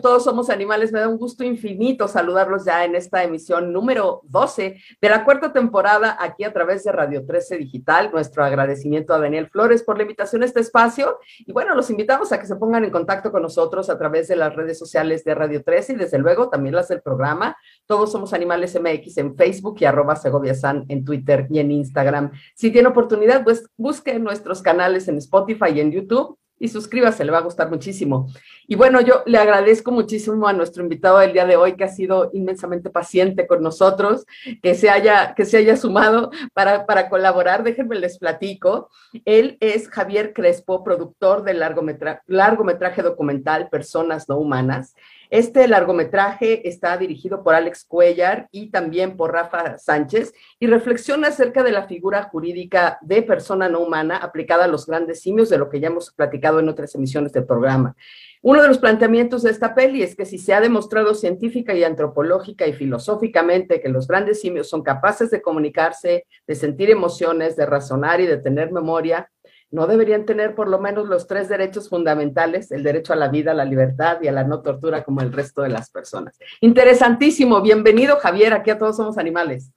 Todos Somos Animales, me da un gusto infinito saludarlos ya en esta emisión número 12 de la cuarta temporada aquí a través de Radio 13 Digital. Nuestro agradecimiento a Daniel Flores por la invitación a este espacio. Y bueno, los invitamos a que se pongan en contacto con nosotros a través de las redes sociales de Radio 13 y desde luego también las del programa. Todos Somos Animales MX en Facebook y arroba Segovia San en Twitter y en Instagram. Si tiene oportunidad, pues busque nuestros canales en Spotify y en YouTube y suscríbase, le va a gustar muchísimo. Y bueno, yo le agradezco muchísimo a nuestro invitado del día de hoy, que ha sido inmensamente paciente con nosotros, que se haya, que se haya sumado para, para colaborar. Déjenme les platico. Él es Javier Crespo, productor del largometraje documental Personas No Humanas. Este largometraje está dirigido por Alex Cuellar y también por Rafa Sánchez y reflexiona acerca de la figura jurídica de persona no humana aplicada a los grandes simios, de lo que ya hemos platicado en otras emisiones del programa. Uno de los planteamientos de esta peli es que si se ha demostrado científica y antropológica y filosóficamente que los grandes simios son capaces de comunicarse, de sentir emociones, de razonar y de tener memoria, no deberían tener por lo menos los tres derechos fundamentales, el derecho a la vida, a la libertad y a la no tortura como el resto de las personas. Interesantísimo. Bienvenido, Javier, aquí a Todos Somos Animales.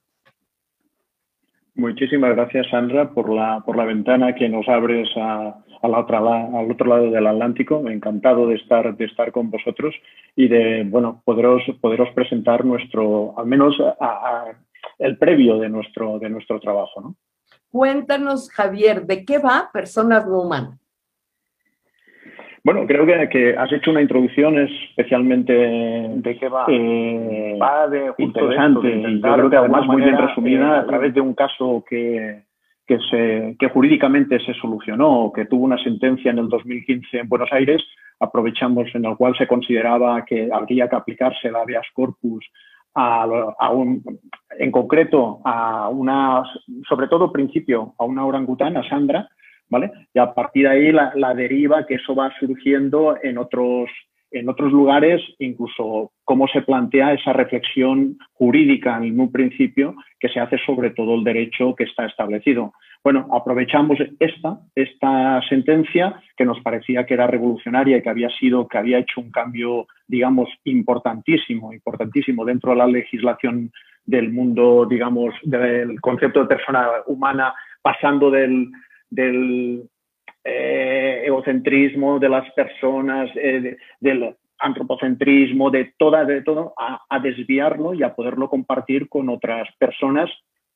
Muchísimas gracias, Sandra, por la, por la ventana que nos abres al otro lado del Atlántico. Encantado de estar, de estar con vosotros y de bueno, poderos, poderos presentar nuestro, al menos el previo de nuestro, de nuestro trabajo. ¿no? Cuéntanos, Javier, ¿de qué va Personas No Humanas? Bueno, creo que, has hecho una introducción especialmente de qué va, eh, va de interesante y yo creo que además muy bien resumida a través de un caso que, que, se, que jurídicamente se solucionó, que tuvo una sentencia en el 2015 en Buenos Aires, aprovechamos en el cual se consideraba que habría que aplicarse la habeas corpus a, un, en concreto a una, sobre todo principio, a una orangutana, a Sandra, ¿vale? Y a partir de ahí la, la, deriva que eso va surgiendo en otros, en otros lugares, incluso cómo se plantea esa reflexión jurídica en un principio que se hace sobre todo el derecho que está establecido. Bueno, aprovechamos esta, esta sentencia que nos parecía que era revolucionaria y que había sido, que había hecho un cambio, digamos, importantísimo, importantísimo dentro de la legislación del mundo, digamos, del concepto de persona humana, pasando del, del eh, egocentrismo de las personas, eh, del antropocentrismo, de, toda, de todo, a, a, desviarlo y a poderlo compartir con otras personas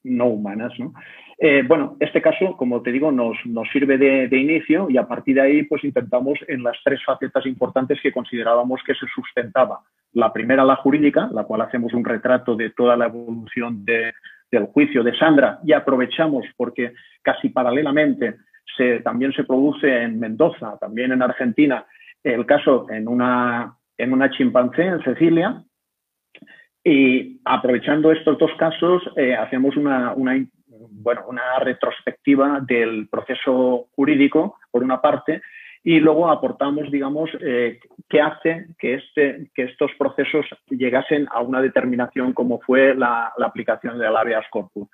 no humanas. ¿no? Eh, bueno, este caso, como te digo, nos, nos sirve de, de, inicio y a partir de ahí pues intentamos en las tres facetas importantes que considerábamos que se sustentaba. La primera, la jurídica, la cual hacemos un retrato de toda la evolución de, del juicio de Sandra y aprovechamos porque casi paralelamente se, también se produce en Mendoza, también en Argentina, el caso en una, en una chimpancé, en Cecilia, y aprovechando estos dos casos, eh, hacemos una, una, bueno, una retrospectiva del proceso jurídico, por una parte, y luego aportamos, digamos, eh, qué hace que, este, que estos procesos llegasen a una determinación como fue la, la aplicación del habeas corpus.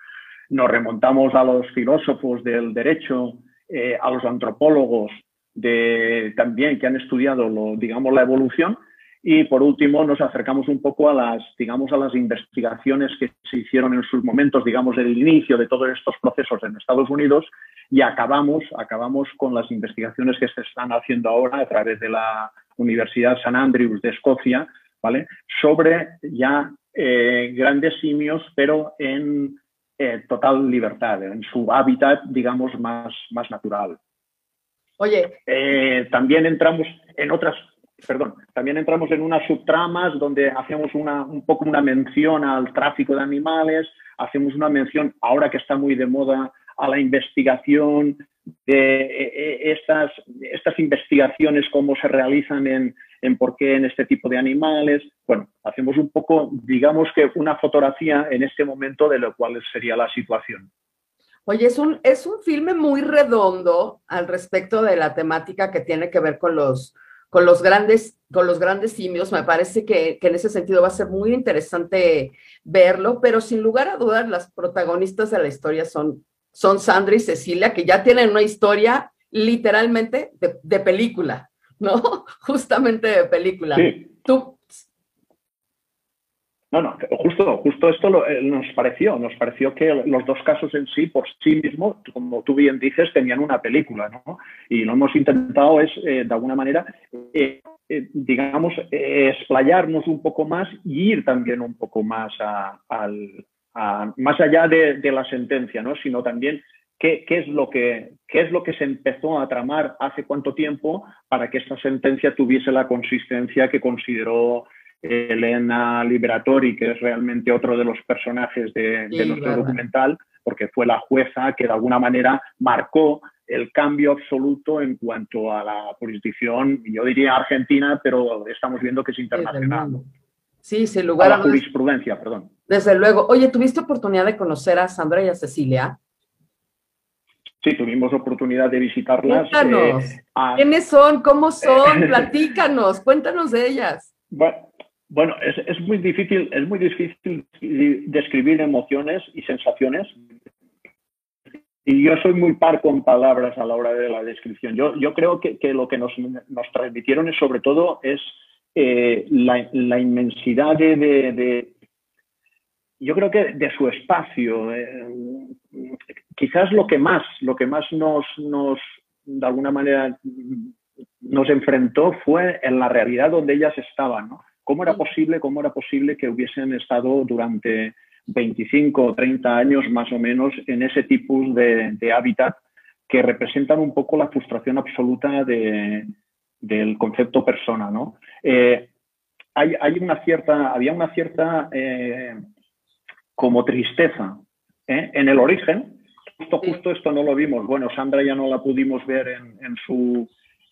Nos remontamos a los filósofos del derecho, eh, a los antropólogos de, también que han estudiado, lo, digamos, la evolución, y por último, nos acercamos un poco a las, digamos, a las investigaciones que se hicieron en sus momentos, digamos, del inicio de todos estos procesos en Estados Unidos y acabamos, acabamos con las investigaciones que se están haciendo ahora a través de la Universidad St. Andrews de Escocia, ¿vale? Sobre ya eh, grandes simios, pero en eh, total libertad, en su hábitat, digamos, más, más natural. Oye. Eh, también entramos en otras perdón, también entramos en unas subtramas donde hacemos una, un poco una mención al tráfico de animales, hacemos una mención, ahora que está muy de moda, a la investigación de eh, eh, estas, estas investigaciones, cómo se realizan en, en por qué en este tipo de animales. Bueno, hacemos un poco, digamos que una fotografía en este momento de lo cual sería la situación. Oye, es un, es un filme muy redondo al respecto de la temática que tiene que ver con los, con los grandes, con los grandes simios. Me parece que, en ese sentido va a ser muy interesante verlo, pero sin lugar a dudas, las protagonistas de la historia son, son Sandra y Cecilia, que ya tienen una historia literalmente de, película, ¿no? Justamente de película. Sí. Tú, no, no, justo, justo esto eh, nos pareció, nos pareció que los dos casos en sí, por sí mismos, como tú bien dices, tenían una película, ¿no? Y lo hemos intentado es, eh, de alguna manera, eh, digamos, explayarnos un poco más y ir también un poco más a, más allá de, la sentencia, ¿no? Sino también qué, es lo que, qué es lo que se empezó a tramar hace cuánto tiempo para que esta sentencia tuviese la consistencia que consideró Elena Liberatori, que es realmente otro de los personajes de, nuestro documental, porque fue la jueza que de alguna manera marcó el cambio absoluto en cuanto a la jurisdicción, yo diría argentina, pero estamos viendo que es internacional. Sí, sin lugar a, la jurisprudencia, perdón. Desde luego. Oye, ¿tuviste oportunidad de conocer a Sandra y a Cecilia? Sí, tuvimos oportunidad de visitarlas. Cuéntanos. Eh, ¿Quiénes son? ¿Cómo son? Platícanos, cuéntanos de ellas. Bueno, bueno, es, muy difícil, es muy difícil describir emociones y sensaciones. Y yo soy muy par con palabras a la hora de la descripción. Yo, yo creo que, lo que nos, transmitieron es sobre todo es eh, la, inmensidad de, yo creo que de su espacio. Eh, quizás lo que más, lo que más nos, nos, de alguna manera, nos enfrentó fue en la realidad donde ellas estaban, ¿no? ¿Cómo era posible, cómo era posible que hubiesen estado durante 25 o 30 años más o menos en ese tipo de, hábitat que representan un poco la frustración absoluta del concepto persona, ¿no? Eh, hay, una cierta, había una cierta eh, como tristeza ¿eh? en el origen. Justo, justo esto no lo vimos. Bueno, Sandra ya no la pudimos ver en su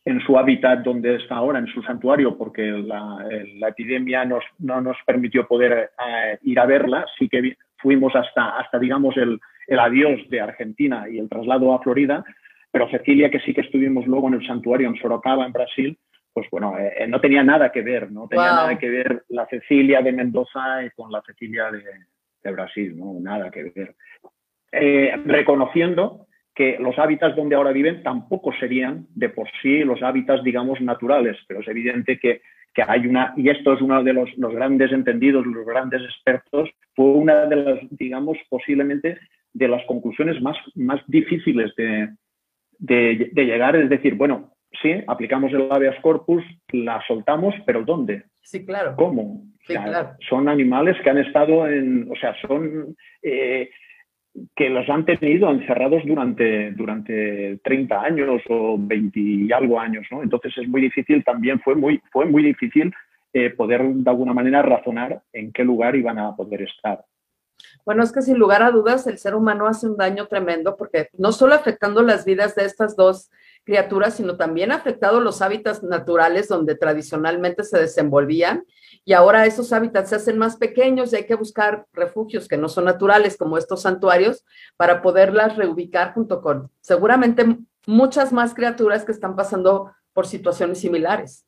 en su hábitat donde está ahora, en su santuario, porque la, epidemia nos, no nos permitió poder eh, ir a verla. Sí que fuimos hasta, hasta digamos, el, adiós de Argentina y el traslado a Florida, pero Cecilia, que sí que estuvimos luego en el santuario en Sorocaba, en Brasil, pues bueno, eh, eh, no tenía nada que ver, no tenía nada que ver la Cecilia de Mendoza con la Cecilia de, Brasil, no, nada que ver. reconociendo que los hábitats donde ahora viven tampoco serían de por sí los hábitats, digamos, naturales, pero es evidente que, hay una, y esto es uno de los, grandes entendidos, los grandes expertos, fue una de las, digamos, posiblemente de las conclusiones más, más difíciles de, llegar, es decir, bueno, sí, aplicamos el habeas corpus, la soltamos, pero ¿dónde? Sí, claro. ¿Cómo? Son animales que han estado en, o sea, son eh, que los han tenido encerrados durante, durante 30 años o 20 y algo años, ¿no? Entonces es muy difícil, también fue muy, fue muy difícil eh, poder de alguna manera razonar en qué lugar iban a poder estar. Bueno, es que sin lugar a dudas el ser humano hace un daño tremendo porque no solo afectando las vidas de estas dos criaturas, sino también ha afectado los hábitats naturales donde tradicionalmente se desenvolvían y ahora esos hábitats se hacen más pequeños y hay que buscar refugios que no son naturales como estos santuarios para poderlas reubicar junto con seguramente muchas más criaturas que están pasando por situaciones similares.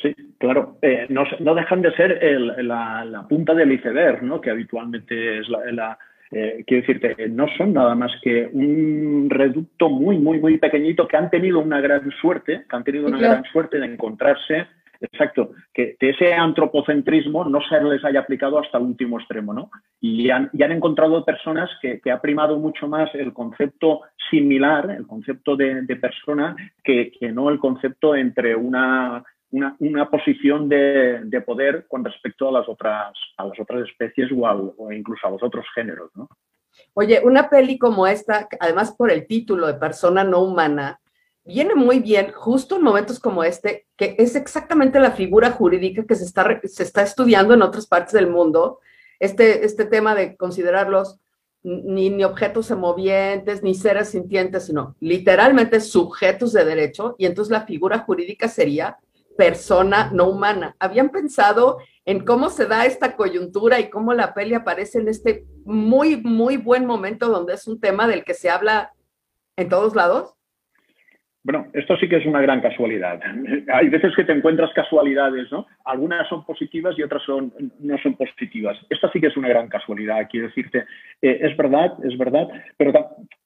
Sí, claro. Eh, no, dejan de ser la, punta del iceberg, ¿no? que habitualmente es la, eh, quiero decirte, no son nada más que un reducto muy, muy, muy pequeñito que han tenido una gran suerte, que han tenido una gran suerte de encontrarse Exacto, que, ese antropocentrismo no se les haya aplicado hasta el último extremo, ¿no? Y han, encontrado personas que, ha primado mucho más el concepto similar, el concepto de, persona, que, no el concepto entre una, una, posición de, poder con respecto a las otras, a las otras especies o, o incluso a los otros géneros, ¿no? Oye, una peli como esta, además por el título de persona no humana, viene muy bien justo en momentos como este, que es exactamente la figura jurídica que se está, se está estudiando en otras partes del mundo, este, este tema de considerarlos ni, ni objetos semovientes, ni seres sintientes, sino literalmente sujetos de derecho, y entonces la figura jurídica sería persona no humana. ¿Habían pensado en cómo se da esta coyuntura y cómo la peli aparece en este muy, muy buen momento donde es un tema del que se habla en todos lados? Bueno, esto sí que es una gran casualidad. Hay veces que te encuentras casualidades, ¿no? Algunas son positivas y otras son, no son positivas. Esta sí que es una gran casualidad, quiero decirte. Eh, es verdad, es verdad, pero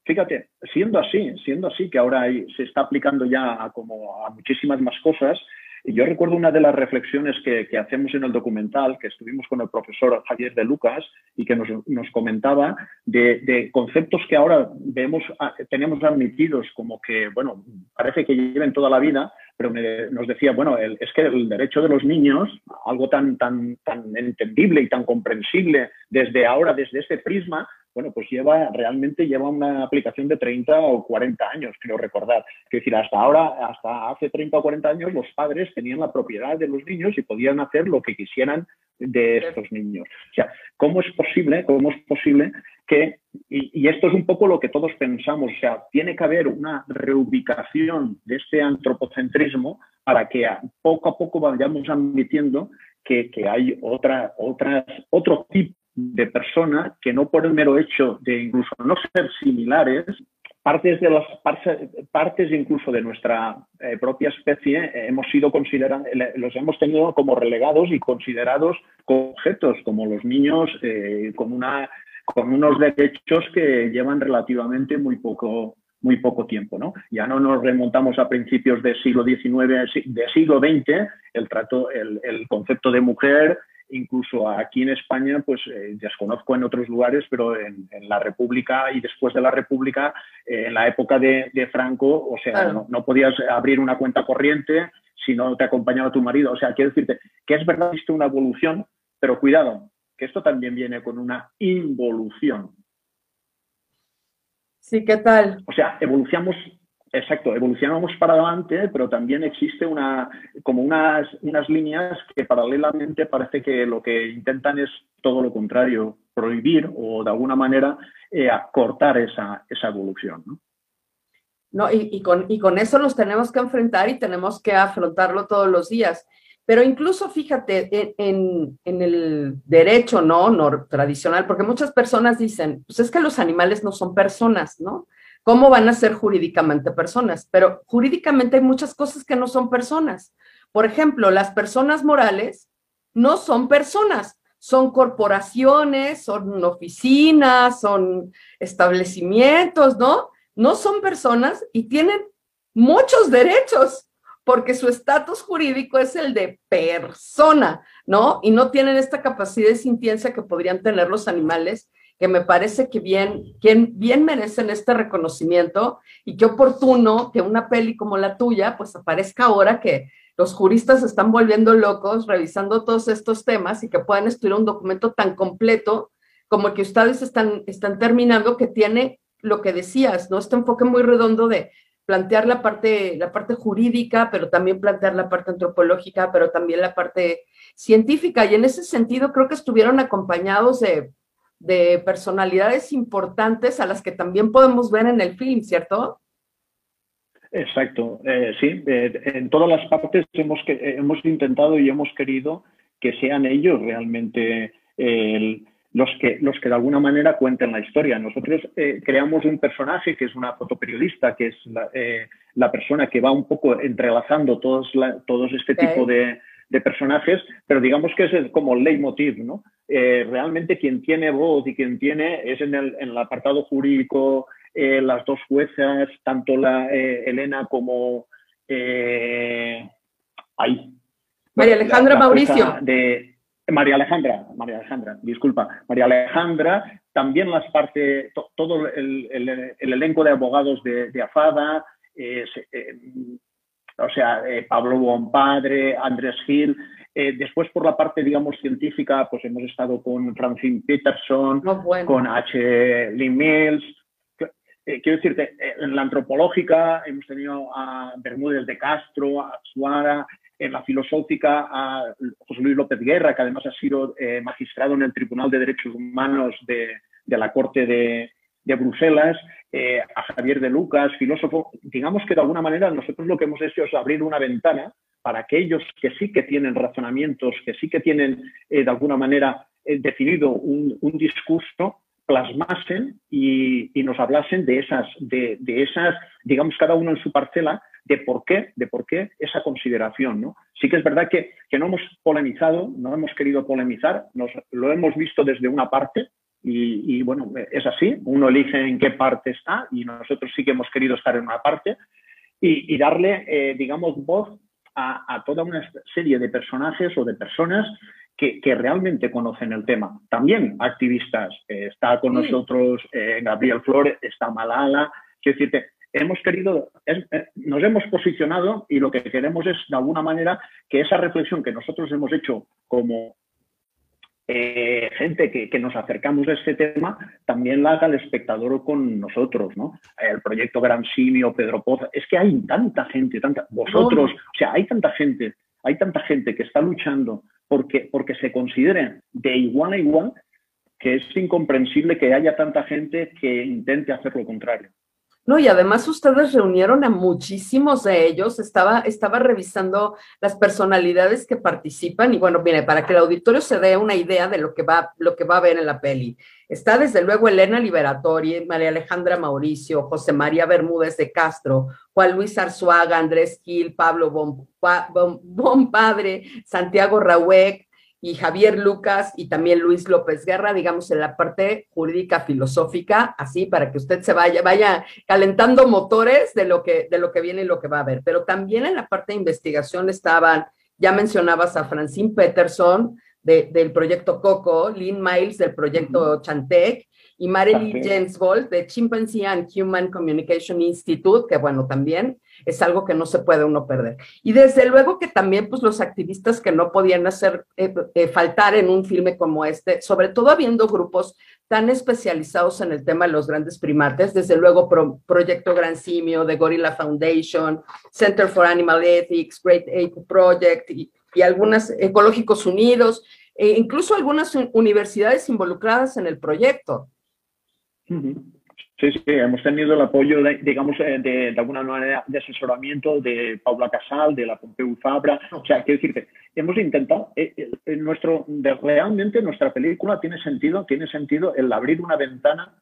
fíjate, siendo así, siendo así que ahora se está aplicando ya a, como a muchísimas más cosas, yo recuerdo una de las reflexiones que, hacemos en el documental, que estuvimos con el profesor Javier de Lucas y que nos, comentaba de, conceptos que ahora vemos, ah, tenemos admitidos como que, bueno, parece que lleven toda la vida, pero nos decía, bueno, es que el derecho de los niños, algo tan, tan, tan entendible y tan comprensible desde ahora, desde este prisma, bueno, pues lleva, realmente lleva una aplicación de 30 o 40 años, creo recordar. Es decir, hasta ahora, hasta hace 30 o 40 años, los padres tenían la propiedad de los niños y podían hacer lo que quisieran de estos niños. O sea, ¿cómo es posible, cómo es posible que, y, esto es un poco lo que todos pensamos, o sea, tiene que haber una reubicación de este antropocentrismo para que poco a poco vayamos admitiendo que, que hay otra, otras, otro tipo de persona que no por el mero hecho de incluso no ser similares, partes de las partes incluso de nuestra eh, propia especie eh, hemos sido considerados, los hemos tenido como relegados y considerados objetos, como los niños eh, con una con unos derechos que llevan relativamente muy poco muy poco tiempo, ¿no? Ya no nos remontamos a principios del siglo XIX, del siglo XX, el trato, el, el concepto de mujer incluso aquí en España, pues eh, desconozco en otros lugares, pero en, la República y después de la República, eh, en la época de, Franco, o sea, no, podías abrir una cuenta corriente si no te acompañaba tu marido. O sea, quiero decirte que es verdad que existe una evolución, pero cuidado, que esto también viene con una involución. Sí, ¿qué tal? O sea, evolucionamos Exacto, evolucionamos para adelante, pero también existe una, como unas, unas líneas que paralelamente parece que lo que intentan es todo lo contrario, prohibir o de alguna manera eh, cortar esa, esa evolución. ¿no? No, y, y, con, y con eso nos tenemos que enfrentar y tenemos que afrontarlo todos los días. Pero incluso fíjate en, en, el derecho no, no tradicional, porque muchas personas dicen, pues es que los animales no son personas, ¿no? ¿Cómo van a ser jurídicamente personas? Pero jurídicamente hay muchas cosas que no son personas. Por ejemplo, las personas morales no son personas, son corporaciones, son oficinas, son establecimientos, ¿no? No son personas y tienen muchos derechos porque su estatus jurídico es el de persona, ¿no? Y no tienen esta capacidad de sintiencia que podrían tener los animales que me parece que bien, bien merecen este reconocimiento y qué oportuno que una peli como la tuya pues aparezca ahora que los juristas están volviendo locos revisando todos estos temas y que puedan estudiar un documento tan completo como el que ustedes están, están terminando, que tiene lo que decías, ¿no? Este enfoque muy redondo de plantear la parte, la parte jurídica, pero también plantear la parte antropológica, pero también la parte científica. Y en ese sentido creo que estuvieron acompañados de de personalidades importantes a las que también podemos ver en el film, ¿cierto? Exacto, eh, sí, eh, en todas las partes hemos, que, hemos intentado y hemos querido que sean ellos realmente los, que, los que de alguna manera cuenten la historia. Nosotros eh, creamos un personaje que es una fotoperiodista, que es la, persona que va un poco entrelazando todos, todos este tipo de, de personajes, pero digamos que es como el leitmotiv, ¿no? Eh, realmente quien tiene voz y quien tiene es en el, apartado jurídico eh, las dos juezas, tanto la eh, Elena como ahí. María Alejandra Mauricio. De, María Alejandra, María Alejandra, disculpa, María Alejandra, también las partes, todo el, elenco de abogados de, de AFADA, o sea, eh, Pablo Bonpadre, Andrés Gil. Eh, después, por la parte, digamos, científica, pues hemos estado con Francine Peterson, con H. Lee Mills. Eh, quiero decirte, en la antropológica hemos tenido a Bermúdez de Castro, a Suara, en la filosófica a José Luis López Guerra, que además ha sido magistrado en el Tribunal de Derechos Humanos de la Corte de, de Bruselas, eh, a Javier de Lucas, filósofo. Digamos que de alguna manera nosotros lo que hemos hecho es abrir una ventana para aquellos que sí que tienen razonamientos, que sí que tienen eh, de alguna manera eh, decidido un, discurso, plasmasen y, nos hablasen de esas, de, esas, digamos, cada uno en su parcela, de por qué, de por qué esa consideración. ¿no? Sí que es verdad que, que no hemos polemizado, no hemos querido polemizar, nos, lo hemos visto desde una parte, y, bueno, es así, uno elige en qué parte está y nosotros sí que hemos querido estar en una parte y, darle, eh, digamos, voz a, toda una serie de personajes o de personas que, realmente conocen el tema. También activistas. Eh, está con nosotros eh, Gabriel Flores, está Malala. Quiero decirte, hemos querido, nos hemos posicionado y lo que queremos es, de alguna manera, que esa reflexión que nosotros hemos hecho como eh, gente que, nos acercamos a este tema, también la haga el espectador con nosotros, ¿no? El proyecto Gran Simio, Pedro Poza, es que hay tanta gente, tanta, vosotros, o sea, hay tanta gente, hay tanta gente que está luchando porque, porque se consideren de igual a igual que es incomprensible que haya tanta gente que intente hacer lo contrario. No, y además ustedes reunieron a muchísimos de ellos, estaba, estaba revisando las personalidades que participan y bueno, viene para que el auditorio se dé una idea de lo que va, lo que va a ver en la peli. Está desde luego Elena Liberatori, María Alejandra Mauricio, José María Bermúdez de Castro, Juan Luis Arzuaga, Andrés Gil, Pablo Bon, Padre, Santiago Rahuec, y Javier Lucas y también Luis López Guerra, digamos, en la parte jurídica filosófica, así para que usted se vaya, vaya calentando motores de lo que, de lo que viene y lo que va a ver. Pero también en la parte de investigación estaban, ya mencionabas a Francine Peterson del proyecto COCO, Lynn Miles del proyecto Chantec, y Marily Jensvold de Chimpanzee and Human Communication Institute, que bueno, también es algo que no se puede uno perder. Y desde luego que también pues los activistas que no podían hacer eh, eh, faltar en un filme como este, sobre todo habiendo grupos tan especializados en el tema de los grandes primates, desde luego Proyecto Gran Simio, The Gorilla Foundation, Center for Animal Ethics, Great Ape Project y, y algunas Ecológicos Unidos, e incluso algunas universidades involucradas en el proyecto. Sí, sí, hemos tenido el apoyo, de, digamos, eh, de, alguna manera de asesoramiento de Paula Casal, de la Pompeu Fabra. O sea, quiero decirte, hemos intentado, eh, eh, nuestro, realmente nuestra película tiene sentido, tiene sentido el abrir una ventana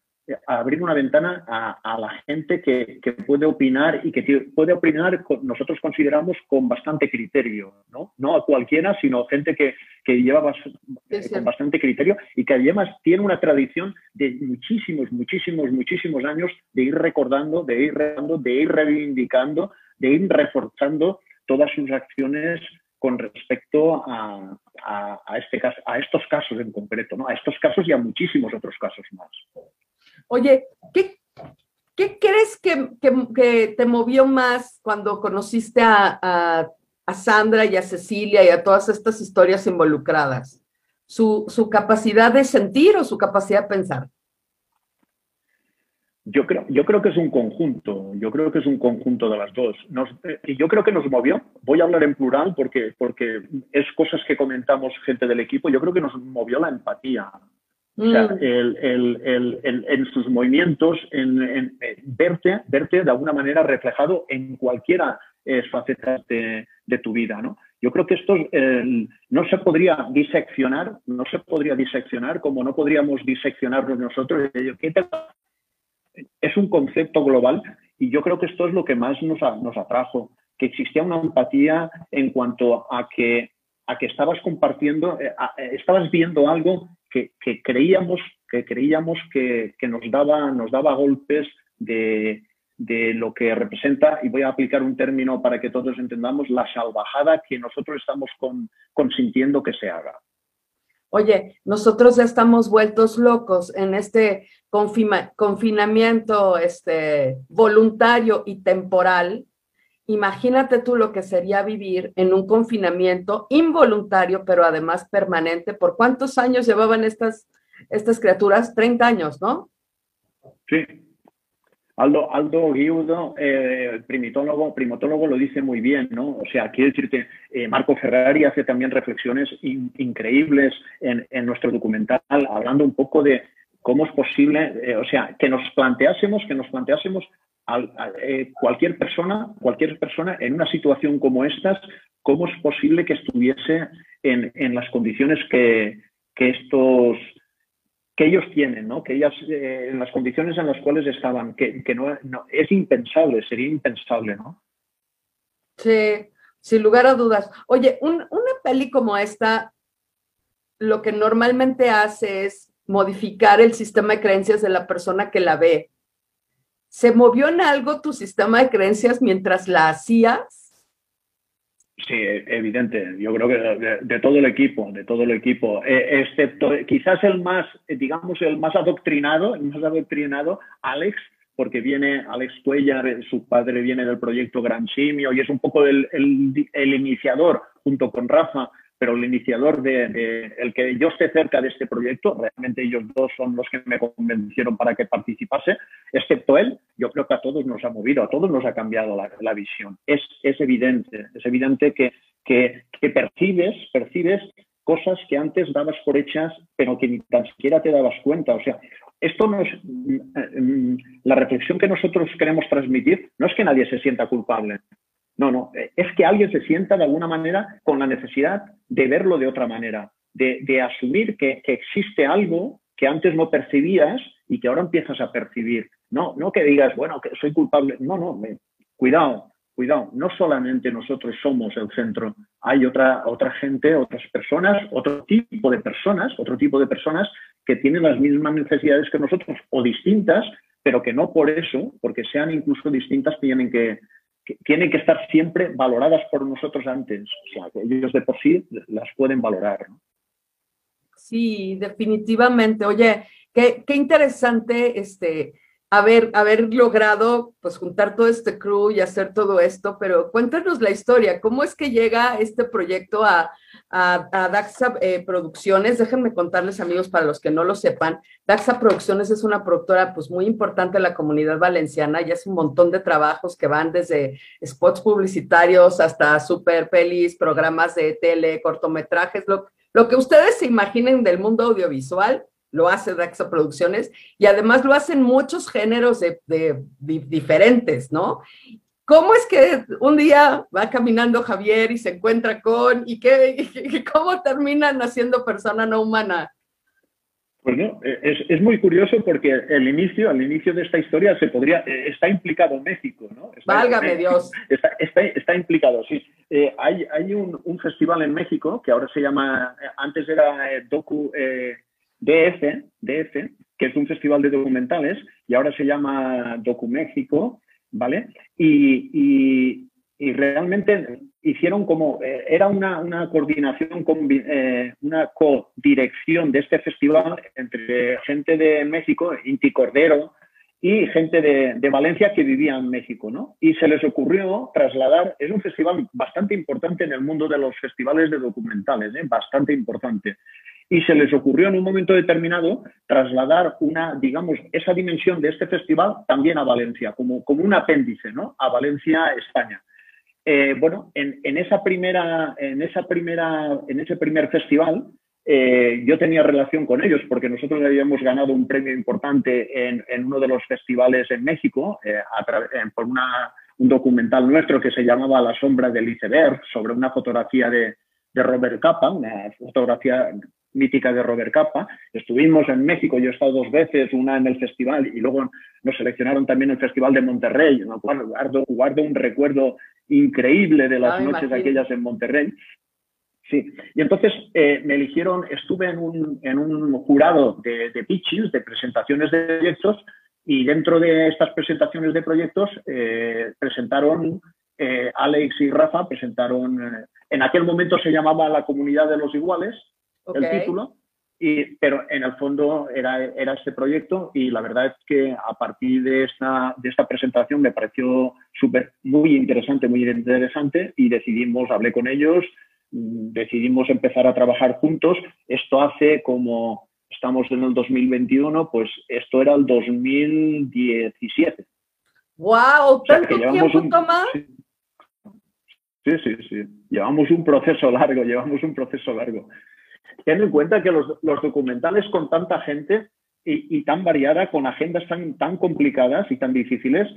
abrir una ventana a, la gente que, puede opinar y que puede opinar, nosotros consideramos, con bastante criterio, ¿no? No a cualquiera, sino gente que, lleva eh, con bastante criterio y que además tiene una tradición de muchísimos, muchísimos, muchísimos años de ir recordando, de ir recordando, de ir reivindicando, de ir reforzando todas sus acciones con respecto a, este caso, a estos casos en concreto, ¿no? a estos casos y a muchísimos otros casos más. Oye, ¿qué, crees que, te movió más cuando conociste a, Sandra y a Cecilia y a todas estas historias involucradas? ¿Su, capacidad de sentir o su capacidad de pensar? Yo creo, yo creo que es un conjunto, yo creo que es un conjunto de las dos. y yo creo que nos movió, voy a hablar en plural porque, porque es cosas que comentamos gente del equipo, yo creo que nos movió la empatía. O sea, mm. en sus movimientos, en, verte, verte de alguna manera reflejado en cualquiera eh, facetas de, tu vida, ¿no? Yo creo que esto no se podría diseccionar, no se podría diseccionar como no podríamos diseccionarnos nosotros. Es un concepto global y yo creo que esto es lo que más nos, nos atrajo, que existía una empatía en cuanto a que, a que estabas compartiendo, eh, estabas viendo algo que, creíamos, que, creíamos que, nos, daba, nos daba golpes de, lo que representa, y voy a aplicar un término para que todos entendamos, la salvajada que nosotros estamos consintiendo que se haga. Oye, nosotros ya estamos vueltos locos en este confinamiento este, voluntario y temporal Imagínate tú lo que sería vivir en un confinamiento involuntario, pero además permanente. ¿Por cuántos años llevaban estas, estas criaturas? 30 años, ¿no? Sí. Aldo, Aldo Guiudo, eh, primitólogo, primatólogo, lo dice muy bien, ¿no? O sea, quiero decirte, eh, Marco Ferrari hace también reflexiones increíbles en, nuestro documental, hablando un poco de cómo es posible, eh, o sea, que nos planteásemos, que nos planteásemos eh, cualquier persona, cualquier persona en una situación como estas, cómo es posible que estuviese en, las condiciones que, estos que ellos tienen, ¿no? que ellas, eh, en las condiciones en las cuales estaban, que, no, es impensable, sería impensable, ¿no? Sí, sin lugar a dudas. Oye, una peli como esta, lo que normalmente hace es modificar el sistema de creencias de la persona que la ve. ¿Se movió en algo tu sistema de creencias mientras la hacías? Sí, evidente. Yo creo que de, todo el equipo, de todo el equipo, eh, excepto quizás el más, digamos, el más adoctrinado, el más adoctrinado, Alex, porque viene Alex Cuellar, eh, su padre viene del proyecto Gran Simio y es un poco el iniciador junto con Rafa pero el iniciador de, el que yo esté cerca de este proyecto, realmente ellos dos son los que me convencieron para que participase, excepto él, yo creo que a todos nos ha movido, a todos nos ha cambiado la, visión. Es, es, evidente, es evidente que, que, percibes, percibes cosas que antes dabas por hechas, pero que ni tan siquiera te dabas cuenta. O sea, esto no es, mm, la reflexión que nosotros queremos transmitir no es que nadie se sienta culpable, no, no, eh, es que alguien se sienta de alguna manera con la necesidad de verlo de otra manera, de, asumir que, existe algo que antes no percibías y que ahora empiezas a percibir. No, no que digas, bueno, que soy culpable. No, no, cuidado, cuidado. No solamente nosotros somos el centro, hay otra, otra gente, otras personas, otro tipo de personas, otro tipo de personas que tienen las mismas necesidades que nosotros o distintas, pero que no por eso, porque sean incluso distintas, tienen que, tienen que estar siempre valoradas por nosotros antes. O sea, que ellos de por sí las pueden valorar. Sí, definitivamente. Oye, qué, qué interesante este, haber, haber logrado pues juntar todo este crew y hacer todo esto, pero cuéntanos la historia, ¿cómo es que llega este proyecto a, a, Daxa eh, Producciones? Déjenme contarles amigos para los que no lo sepan, Daxa Producciones es una productora pues muy importante en la comunidad valenciana y hace un montón de trabajos que van desde spots publicitarios hasta super pelis, programas de tele, cortometrajes, lo, lo que ustedes se imaginen del mundo audiovisual lo hace Daxa Producciones y además lo hacen muchos géneros de, diferentes, ¿no? ¿Cómo es que un día va caminando Javier y se encuentra con y, qué, cómo terminan haciendo persona no humana? Pues no, es, es, muy curioso porque el inicio, al inicio de esta historia se podría, eh, está implicado México, ¿no? Válgame Dios. Está, está, implicado, sí. Eh, hay hay un, un, festival en México que ahora se llama, antes era eh, Docu, DF, DF, que es un festival de documentales y ahora se llama DocuMéxico, ¿vale? Y, realmente hicieron como, eh, era una, coordinación, eh, una codirección de este festival entre gente de México, Inti Cordero, y gente de, Valencia que vivía en México, ¿no? Y se les ocurrió trasladar, es un festival bastante importante en el mundo de los festivales de documentales, ¿eh? bastante importante y se les ocurrió en un momento determinado trasladar una, digamos, esa dimensión de este festival también a Valencia, como, como un apéndice, ¿no? A Valencia, España. Eh, bueno, en, esa primera, en, esa primera, en ese primer festival eh, yo tenía relación con ellos porque nosotros habíamos ganado un premio importante en, uno de los festivales en México eh, por una, un documental nuestro que se llamaba La sombra del iceberg sobre una fotografía de, de Robert Capa, una fotografía mítica de Robert Capa. Estuvimos en México, yo he estado dos veces, una en el festival y luego nos seleccionaron también en el Festival de Monterrey. Guardo, guardo, un recuerdo increíble de las noches aquellas en Monterrey. Sí, y entonces eh, me eligieron, estuve en un, en un jurado de, de, pitches, de presentaciones de proyectos, y dentro de estas presentaciones de proyectos eh, presentaron, eh, Alex y Rafa presentaron, en aquel momento se llamaba La Comunidad de los Iguales, el título, y, pero en el fondo era, era este proyecto y la verdad es que a partir de esta, de esta presentación me pareció súper, muy interesante, muy interesante y decidimos, hablé con ellos, decidimos empezar a trabajar juntos. Esto hace como, estamos en el 2021, pues esto era el 2017. ¡Wow! ¿Tanto tiempo, un? Sí, sí, sí. Llevamos un proceso largo, llevamos un proceso largo ten en cuenta que los, documentales con tanta gente y, tan variada, con agendas tan, tan complicadas y tan difíciles,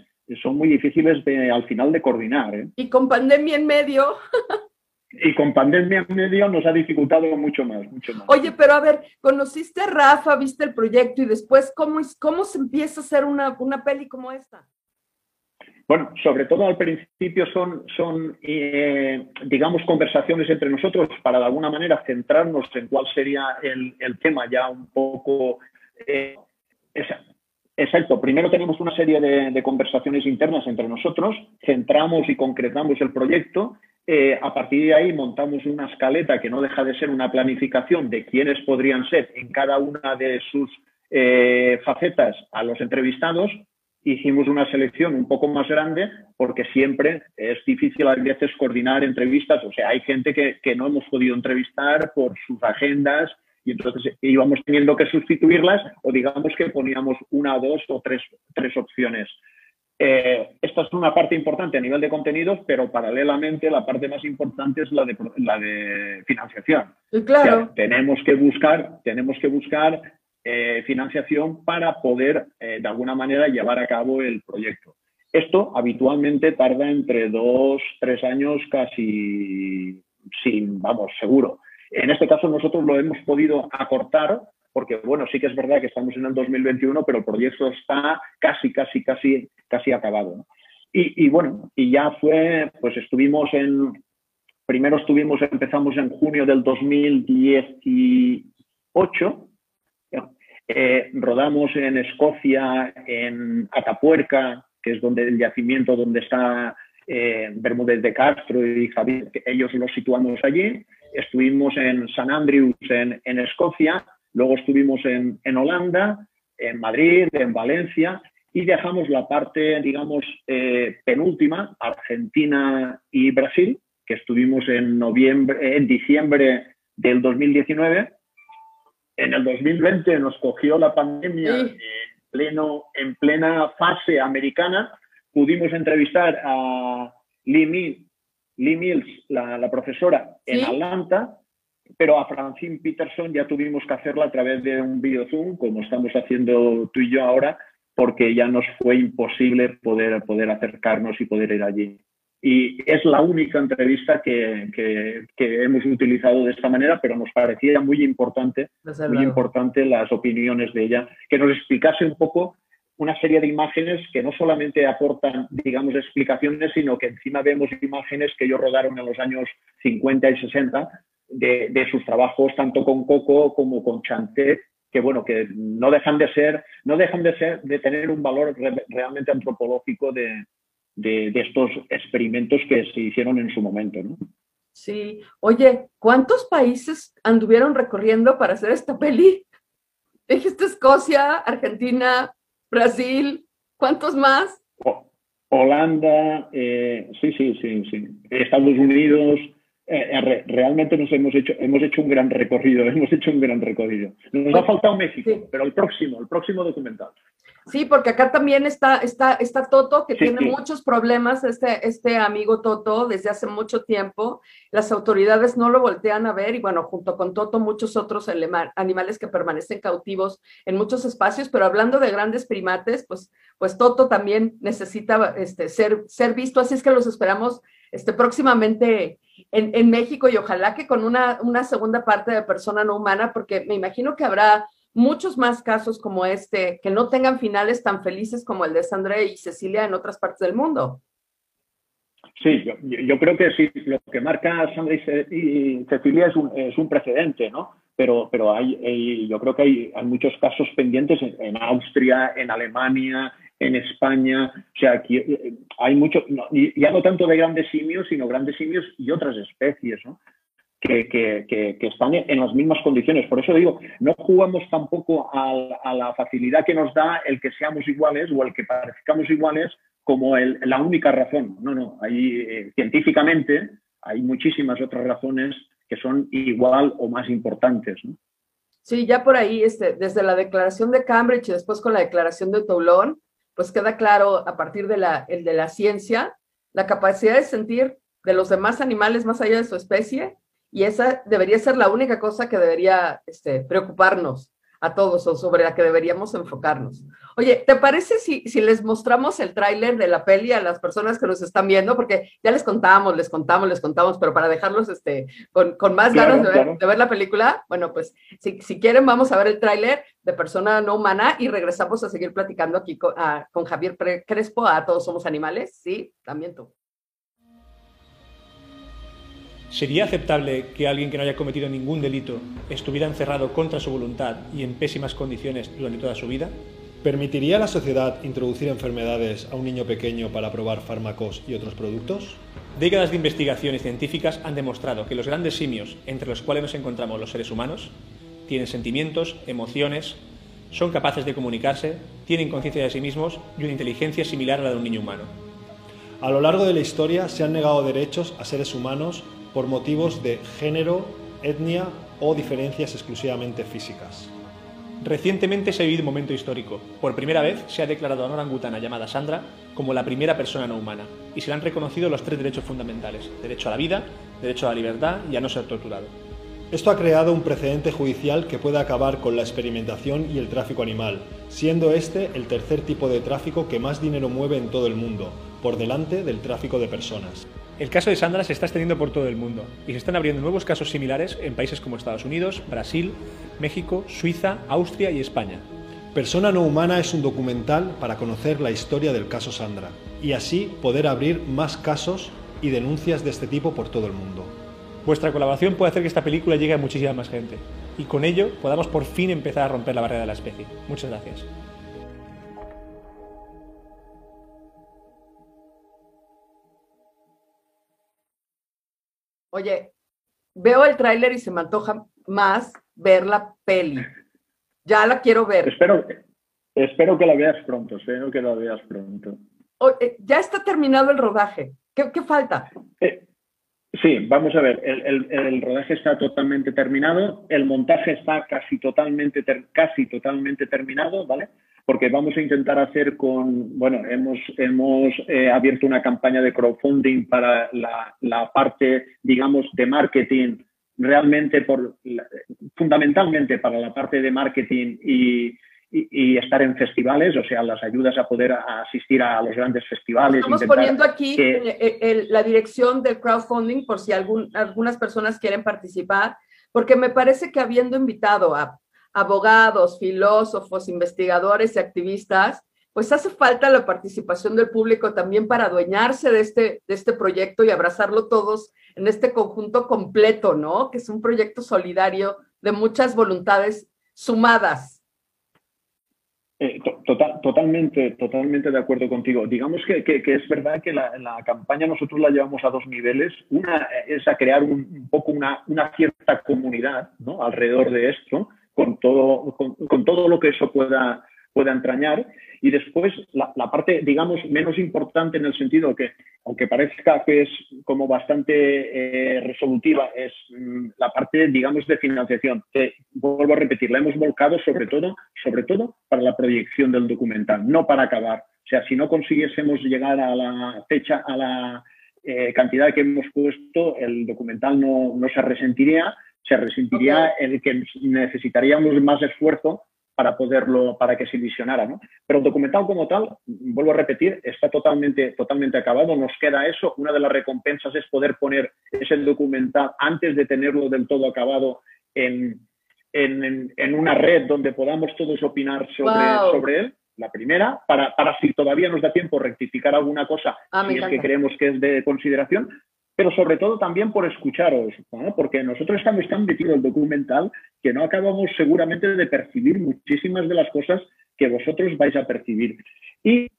son muy difíciles de, al final de coordinar. ¿eh? Y con pandemia en medio. y con pandemia en medio nos ha dificultado mucho más, mucho más. Oye, pero a ver, conociste a Rafa, viste el proyecto y después, ¿cómo, cómo se empieza a hacer una, una peli como esta? Bueno, sobre todo al principio son, son eh, digamos, conversaciones entre nosotros para de alguna manera centrarnos en cuál sería el, tema ya un poco... Eh, Exacto. Primero tenemos una serie de, conversaciones internas entre nosotros, centramos y concretamos el proyecto. Eh, a partir de ahí montamos una escaleta que no deja de ser una planificación de quiénes podrían ser en cada una de sus facetas a los entrevistados. Hicimos una selección un poco más grande porque siempre es difícil a veces coordinar entrevistas. O sea, hay gente que, que no hemos podido entrevistar por sus agendas y entonces íbamos teniendo que sustituirlas o digamos que poníamos una, dos o tres, tres opciones. Eh, esta es una parte importante a nivel de contenidos, pero paralelamente la parte más importante es la de, la de financiación. claro. tenemos que buscar, tenemos que buscar eh, financiación para poder eh, de alguna manera llevar a cabo el proyecto. Esto habitualmente tarda entre dos, tres años casi sin, vamos, seguro. En este caso nosotros lo hemos podido acortar porque, bueno, sí que es verdad que estamos en el 2021, pero el proyecto está casi, casi, casi, casi acabado. Y, bueno, y ya fue, pues estuvimos en, primero estuvimos, empezamos en junio del 2018, eh, rodamos en Escocia, en Atapuerca, que es donde el yacimiento donde está eh, Bermúdez de Castro y Javier, ellos los situamos allí. Estuvimos en San Andrews, en, Escocia, luego estuvimos en, Holanda, en Madrid, en Valencia, y dejamos la parte, digamos, eh, penúltima, Argentina y Brasil, que estuvimos en noviembre, en diciembre del 2019. En el 2020 nos cogió la pandemia en, pleno, en plena fase americana. Pudimos entrevistar a Lee Lee Mills, la, profesora, en Atlanta, pero a Francine Peterson ya tuvimos que hacerla a través de un video Zoom, como estamos haciendo tú y yo ahora, porque ya nos fue imposible poder, poder acercarnos y poder ir allí. Y es la única entrevista que, que, hemos utilizado de esta manera, pero nos parecía muy importante, muy importante las opiniones de ella, que nos explicase un poco una serie de imágenes que no solamente aportan, digamos, explicaciones, sino que encima vemos imágenes que ellos rodaron en los años 50 y 60 de, sus trabajos, tanto con Coco como con Chanté, que bueno, que no dejan de ser, no dejan de ser, de tener un valor realmente antropológico de, estos experimentos que se hicieron en su momento, Sí. Oye, ¿cuántos países anduvieron recorriendo para hacer esta peli? Dijiste Escocia, Argentina, Brasil, ¿cuántos más? Holanda, eh, sí, sí, sí, sí. Estados Unidos, eh, eh, realmente nos hemos hecho, hemos hecho un gran recorrido, hemos hecho un gran recorrido. Nos ha faltado México, pero el próximo, el próximo documental. Sí, porque acá también está, está, está Toto, que tiene muchos problemas, este, este amigo Toto, desde hace mucho tiempo. Las autoridades no lo voltean a ver y bueno, junto con Toto, muchos otros animales que permanecen cautivos en muchos espacios, pero hablando de grandes primates, pues, pues Toto también necesita este, ser, ser visto, así es que los esperamos este, próximamente en, en México y ojalá que con una, una segunda parte de persona no humana, porque me imagino que habrá muchos más casos como este que no tengan finales tan felices como el de Sandra y Cecilia en otras partes del mundo. Sí, yo, creo que sí, lo que marca Sandra y Cecilia es un, es un precedente, ¿no? Pero, pero hay, yo creo que hay, hay muchos casos pendientes en, Austria, en Alemania, en España. O sea, aquí eh, hay mucho, ya no tanto de grandes simios, sino grandes simios y otras especies, ¿no? que, están en las mismas condiciones. Por eso digo, no jugamos tampoco a, la facilidad que nos da el que seamos iguales o el que parezcamos iguales como la única razón. No, no, hay, eh, científicamente hay muchísimas otras razones que son igual o más importantes. Sí, ya por ahí, este, desde la declaración de Cambridge y después con la declaración de Toulon, pues queda claro a partir de la, el de la ciencia la capacidad de sentir de los demás animales más allá de su especie y esa debería ser la única cosa que debería este, preocuparnos a todos o sobre la que deberíamos enfocarnos. Oye, ¿te parece si, si les mostramos el tráiler de la peli a las personas que nos están viendo? Porque ya les contamos, les contamos, les contamos, pero para dejarlos este, con, con más ganas de ver, de ver, la película, bueno, pues si, si, quieren vamos a ver el tráiler de Persona No Humana y regresamos a seguir platicando aquí con, con Javier Crespo, a Todos Somos Animales, ¿sí? También tú. ¿Sería aceptable que alguien que no haya cometido ningún delito estuviera encerrado contra su voluntad y en pésimas condiciones durante toda su vida? ¿Permitiría la sociedad introducir enfermedades a un niño pequeño para probar fármacos y otros productos? Décadas de investigaciones científicas han demostrado que los grandes simios, entre los cuales nos encontramos los seres humanos, tienen sentimientos, emociones, son capaces de comunicarse, tienen conciencia de sí mismos y una inteligencia similar a la de un niño humano. A lo largo de la historia se han negado derechos a seres humanos por motivos de género, etnia o diferencias exclusivamente físicas. Recientemente se ha vivido un momento histórico. Por primera vez se ha declarado a una orangutana llamada Sandra como la primera persona no humana y se le han reconocido los tres derechos fundamentales, derecho a la vida, derecho a la libertad y a no ser torturado. Esto ha creado un precedente judicial que puede acabar con la experimentación y el tráfico animal, siendo este el tercer tipo de tráfico que más dinero mueve en todo el mundo, por delante del tráfico de personas. El caso de Sandra se está extendiendo por todo el mundo y se están abriendo nuevos casos similares en países como Estados Unidos, Brasil, México, Suiza, Austria y España. Persona no humana es un documental para conocer la historia del caso Sandra y así poder abrir más casos y denuncias de este tipo por todo el mundo. Vuestra colaboración puede hacer que esta película llegue a muchísima más gente y con ello podamos por fin empezar a romper la barrera de la especie. Muchas gracias. Oye, veo el tráiler y se me antoja más ver la peli. Ya la quiero ver. Espero, espero que la veas pronto, espero que la veas pronto. Eh, ya está terminado el rodaje. ¿Qué, falta? Eh, sí, vamos a ver. El, rodaje está totalmente terminado. El montaje está casi totalmente, casi totalmente terminado, ¿vale? Porque vamos a intentar hacer con, bueno, hemos, hemos eh, abierto una campaña de crowdfunding para la, parte, digamos, de marketing, realmente por, fundamentalmente para la parte de marketing y, estar en festivales, o sea, las ayudas a poder asistir a los grandes festivales. Estamos poniendo aquí la dirección del crowdfunding por si algún, algunas personas quieren participar, porque me parece que habiendo invitado a abogados, filósofos, investigadores y activistas, pues hace falta la participación del público también para adueñarse de este, de este proyecto y abrazarlo todos en este conjunto completo, ¿no? Que es un proyecto solidario de muchas voluntades sumadas. Eh, totalmente, totalmente de acuerdo contigo. Digamos que, es verdad que la, la, campaña nosotros la llevamos a dos niveles. Una es a crear un, poco una, una, cierta comunidad ¿no? alrededor de esto, con todo, con, todo lo que eso pueda, pueda entrañar. Y después la, parte, digamos, menos importante en el sentido que, aunque parezca que es como bastante eh, resolutiva, es mm, la parte, digamos, de financiación. Que, vuelvo a repetir, la hemos volcado sobre todo, sobre todo para la proyección del documental, no para acabar. O sea, si no consiguiésemos llegar a la fecha, a la eh, cantidad que hemos puesto, el documental no, no se resentiría se resentiría el que necesitaríamos más esfuerzo para poderlo, para que se visionara, ¿no? Pero el documental como tal, vuelvo a repetir, está totalmente, totalmente acabado, nos queda eso. Una de las recompensas es poder poner ese documental antes de tenerlo del todo acabado en, en, una red donde podamos todos opinar sobre, sobre él. La primera, para, para si todavía nos da tiempo rectificar alguna cosa, ah, si es que creemos que es de consideración, pero sobre todo también por escucharos, porque nosotros estamos tan metidos en el documental que no acabamos seguramente de percibir muchísimas de las cosas que vosotros vais a percibir. Y,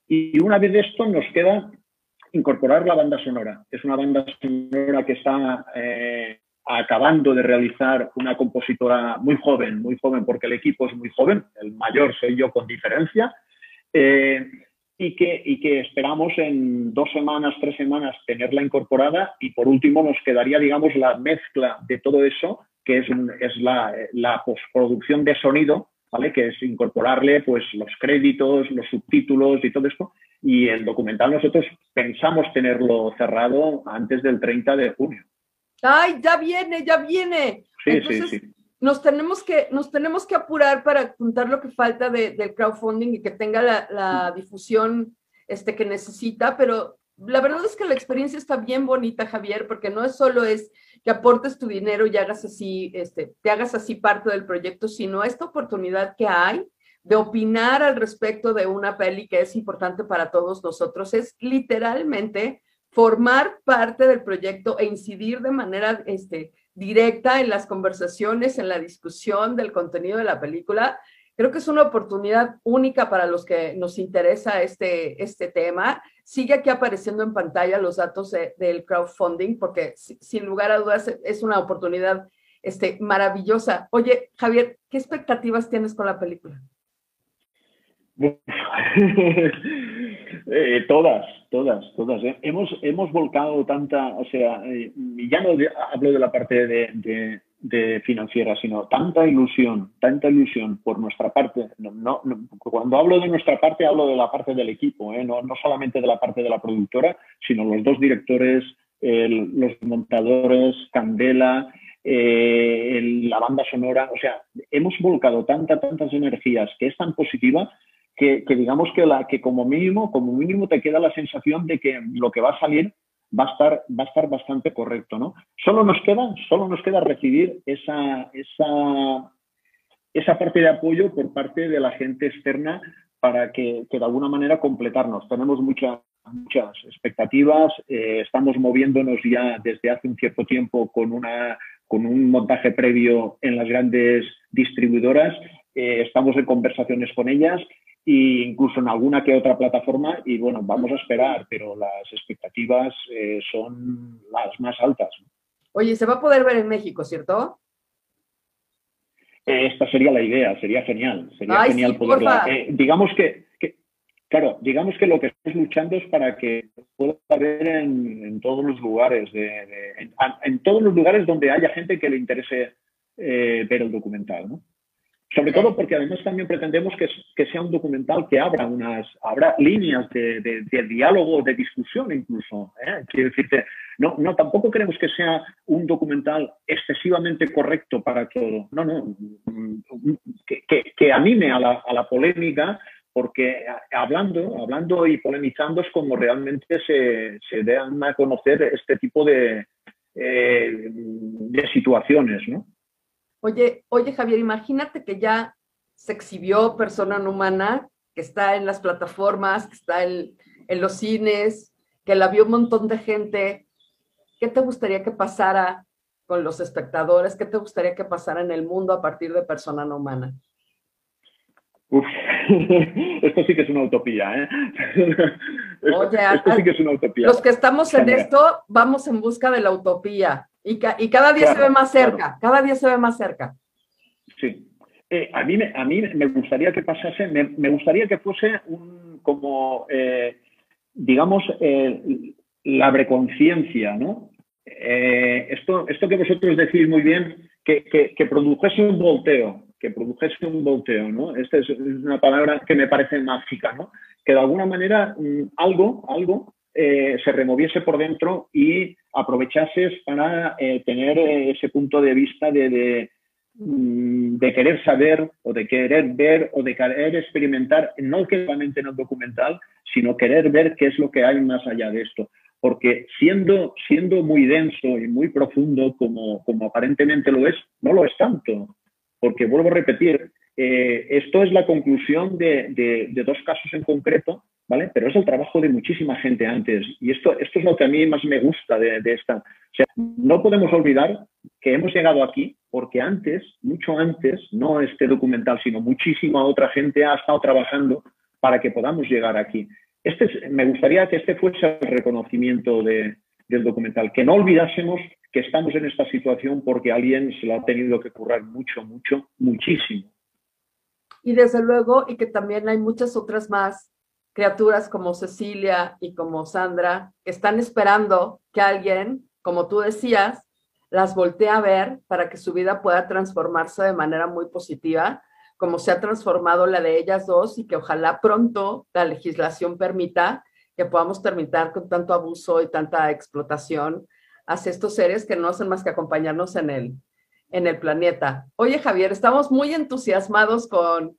una vez esto nos queda incorporar la banda sonora. Es una banda sonora que está eh, acabando de realizar una compositora muy joven, muy joven porque el equipo es muy joven, el mayor soy yo con diferencia. Eh, y que, y que esperamos en dos semanas, tres semanas tenerla incorporada y por último nos quedaría, digamos, la mezcla de todo eso, que es, es la, la postproducción de sonido, ¿vale? Que es incorporarle pues los créditos, los subtítulos y todo esto. Y el documental nosotros pensamos tenerlo cerrado antes del 30 de junio. ¡Ay, ya viene, ya viene! Sí, sí, sí nos tenemos que, nos tenemos que apurar para juntar lo que falta del crowdfunding y que tenga la, difusión este, que necesita, pero la verdad es que la experiencia está bien bonita, Javier, porque no es solo es que aportes tu dinero y hagas así, este, te hagas así parte del proyecto, sino esta oportunidad que hay de opinar al respecto de una peli que es importante para todos nosotros, es literalmente formar parte del proyecto e incidir de manera este, directa en las conversaciones, en la discusión del contenido de la película. Creo que es una oportunidad única para los que nos interesa este, este tema. Sigue aquí apareciendo en pantalla los datos del crowdfunding, porque sin lugar a dudas es una oportunidad este, maravillosa. Oye, Javier, ¿qué expectativas tienes con la película? Eh, todas, todas, todas. ¿eh? Hemos, hemos volcado tanta, o sea, eh, ya no hablo de la parte de, financiera, sino tanta ilusión, tanta ilusión por nuestra parte. No, cuando hablo de nuestra parte, hablo de la parte del equipo, no, no solamente de la parte de la productora, sino los dos directores, los montadores, Candela, la banda sonora. O sea, hemos volcado tanta, tantas energías que es tan positiva que, digamos que, la, que como mínimo, como mínimo te queda la sensación de que lo que va a salir va a estar, va a estar bastante correcto, ¿no? Solo nos queda, solo nos queda recibir esa, esa, esa parte de apoyo por parte de la gente externa para que, de alguna manera completarnos. Tenemos muchas muchas expectativas, eh, estamos moviéndonos ya desde hace un cierto tiempo con, una, con un montaje previo en las grandes distribuidoras, eh, estamos en conversaciones con ellas e incluso en alguna que otra plataforma y bueno, vamos a esperar, pero las expectativas eh, son las más altas. Oye, se va a poder ver en México, ¿cierto? Esta sería la idea, sería genial, sería genial poderla. Eh, digamos que, claro, digamos que lo que estamos luchando es para que pueda ver en, todos los lugares, de, en, todos los lugares donde haya gente que le interese eh, ver el documental, ¿no? Sobre todo porque además también pretendemos que, sea un documental que abra unas abra líneas de, de, diálogo, de discusión incluso. ¿eh? Quiero decirte, no, no, tampoco queremos que sea un documental excesivamente correcto para todo. No, no, que, que, que anime a la, a la, polémica porque hablando, hablando y polemizando es como realmente se, se dan a conocer este tipo de, eh, de situaciones, ¿no? Oye, oye Javier, imagínate que ya se exhibió Persona No Humana, que está en las plataformas, que está en, los cines, que la vio un montón de gente. ¿Qué te gustaría que pasara con los espectadores? ¿Qué te gustaría que pasara en el mundo a partir de Persona No Humana? Uf, esto sí que es una utopía, ¿eh? Oye, esto sí que es una utopía. Los que estamos en esto, vamos en busca de la utopía. Y, cada día se ve más cerca, cada día se ve más cerca. Sí. Eh, a, mí, a mí me gustaría que pasase, me, gustaría que fuese un, como, eh, digamos, eh, la preconciencia, ¿no? esto, esto que vosotros decís muy bien, que, que, produjese un volteo, que produjese un volteo, ¿no? Esta es, una palabra que me parece mágica, ¿no? Que de alguna manera mm, algo, algo eh, se removiese por dentro y aprovechases para eh, tener eh, ese punto de vista de, mm, de, querer saber o de querer ver o de querer experimentar, no solamente en el documental, sino querer ver qué es lo que hay más allá de esto. Porque siendo, siendo muy denso y muy profundo como, como aparentemente lo es, no lo es tanto. Porque vuelvo a repetir, esto es la conclusión de, de dos casos en concreto ¿vale? Pero es el trabajo de muchísima gente antes. Y esto, esto es lo que a mí más me gusta de, esta. O sea, no podemos olvidar que hemos llegado aquí porque antes, mucho antes, no este documental, sino muchísima otra gente ha estado trabajando para que podamos llegar aquí. Este me gustaría que este fuese el reconocimiento del documental, que no olvidásemos que estamos en esta situación porque alguien se lo ha tenido que currar mucho, mucho, muchísimo. Y desde luego, y que también hay muchas otras más criaturas como Cecilia y como Sandra que están esperando que alguien, como tú decías, las voltee a ver para que su vida pueda transformarse de manera muy positiva, como se ha transformado la de ellas dos y que ojalá pronto la legislación permita que podamos terminar con tanto abuso y tanta explotación hacia estos seres que no hacen más que acompañarnos en el, en el planeta. Oye, Javier, estamos muy entusiasmados con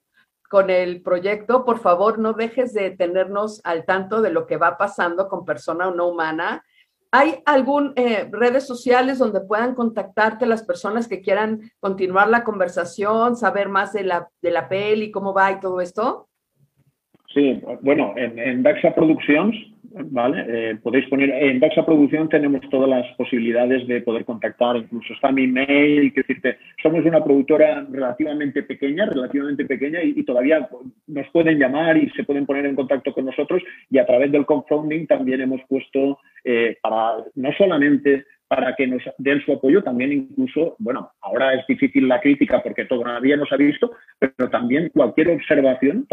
con el proyecto, por favor, no dejes de tenernos al tanto de lo que va pasando con persona no humana. ¿Hay algún eh, redes sociales donde puedan contactarte las personas que quieran continuar la conversación, saber más de la, de la peli, cómo va y todo esto? Sí, bueno, en, Daxa Productions, ¿vale? Eh, podéis poner, en Daxa Producción tenemos todas las posibilidades de poder contactar, incluso está mi mail, que decirte, somos una productora relativamente pequeña, relativamente pequeña y, todavía nos pueden llamar y se pueden poner en contacto con nosotros y a través del crowdfunding también hemos puesto eh, para no solamente para que nos den su apoyo, también incluso, bueno, ahora es difícil la crítica porque todavía no se ha visto, pero también cualquier observación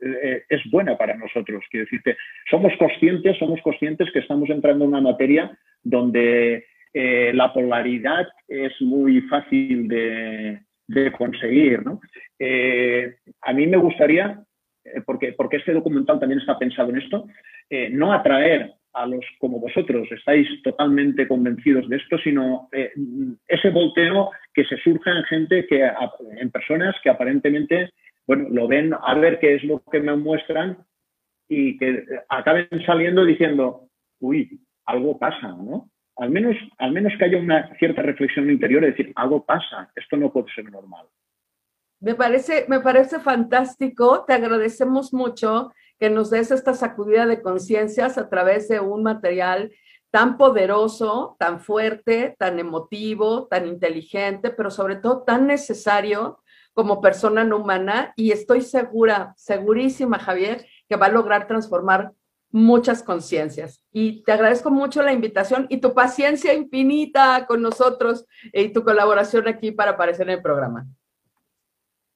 eh, es buena para nosotros. Quiero decirte, somos conscientes, somos conscientes que estamos entrando en una materia donde eh, la polaridad es muy fácil de, conseguir. Eh, a mí me gustaría, porque, porque este documental también está pensado en esto, no atraer a los como vosotros estáis totalmente convencidos de esto, sino eh, ese volteo que se surja en gente que en personas que aparentemente bueno lo ven a ver qué es lo que me muestran y que acaben saliendo diciendo uy algo pasa, ¿no? Al menos, al menos que haya una cierta reflexión interior de decir algo pasa, esto no puede ser normal. Me parece, me parece fantástico, te agradecemos mucho que nos des esta sacudida de conciencias a través de un material tan poderoso, tan fuerte, tan emotivo, tan inteligente, pero sobre todo tan necesario como persona no humana. Y estoy segura, segurísima, Javier, que va a lograr transformar muchas conciencias. Y te agradezco mucho la invitación y tu paciencia infinita con nosotros y tu colaboración aquí para aparecer en el programa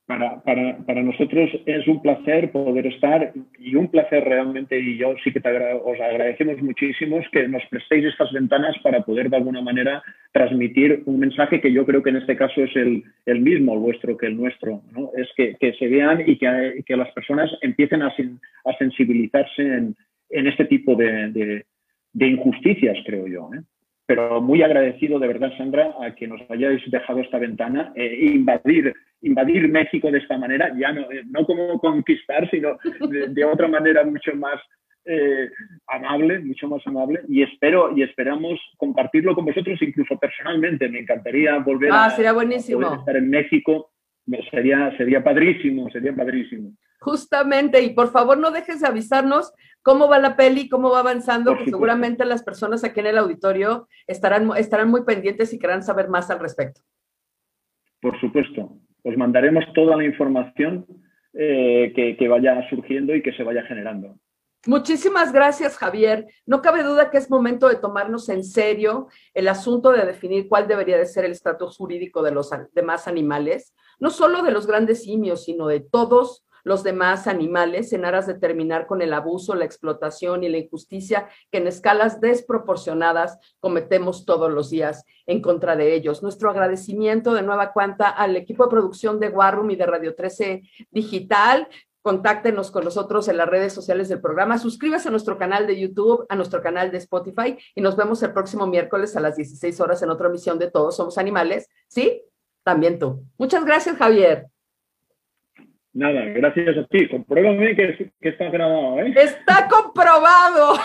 para, para, para, nosotros es un placer poder estar y un placer realmente, y yo sí que te os agradecemos muchísimo que nos prestéis estas ventanas para poder de alguna manera transmitir un mensaje que yo creo que en este caso es el, el mismo, el vuestro que el nuestro. ¿no? Es que, que, se vean y que, que, las personas empiecen a, a sensibilizarse en, en, este tipo de, de, de injusticias, creo yo. ¿eh? Pero muy agradecido de verdad, Sandra, a que nos hayáis dejado esta ventana e invadir, invadir México de esta manera, ya no, eh, no como conquistar, sino de, otra manera mucho más eh, amable, mucho más amable, y espero y esperamos compartirlo con vosotros, incluso personalmente. Me encantaría volver ah, a, buenísimo. estar en México. Sería, sería padrísimo, sería padrísimo. Justamente, y por favor no dejes de avisarnos cómo va la peli, cómo va avanzando, que seguramente las personas aquí en el auditorio estarán, estarán muy pendientes y querrán saber más al respecto. Por supuesto, os mandaremos toda la información eh, que, que vaya surgiendo y que se vaya generando. Muchísimas gracias, Javier. No cabe duda que es momento de tomarnos en serio el asunto de definir cuál debería de ser el estatus jurídico de los demás animales, no solo de los grandes simios, sino de todos los demás animales en aras de terminar con el abuso, la explotación y la injusticia que en escalas desproporcionadas cometemos todos los días en contra de ellos. Nuestro agradecimiento de nueva cuenta al equipo de producción de Warroom y de Radio 13 Digital, contáctenos con nosotros en las redes sociales del programa, suscríbase a nuestro canal de YouTube, a nuestro canal de Spotify y nos vemos el próximo miércoles a las 16 horas en otra emisión de Todos Somos Animales. ¿Sí? También tú. Muchas gracias, Javier. Nada, gracias a ti. Compruébame que, que está grabado, ¿eh? Está comprobado.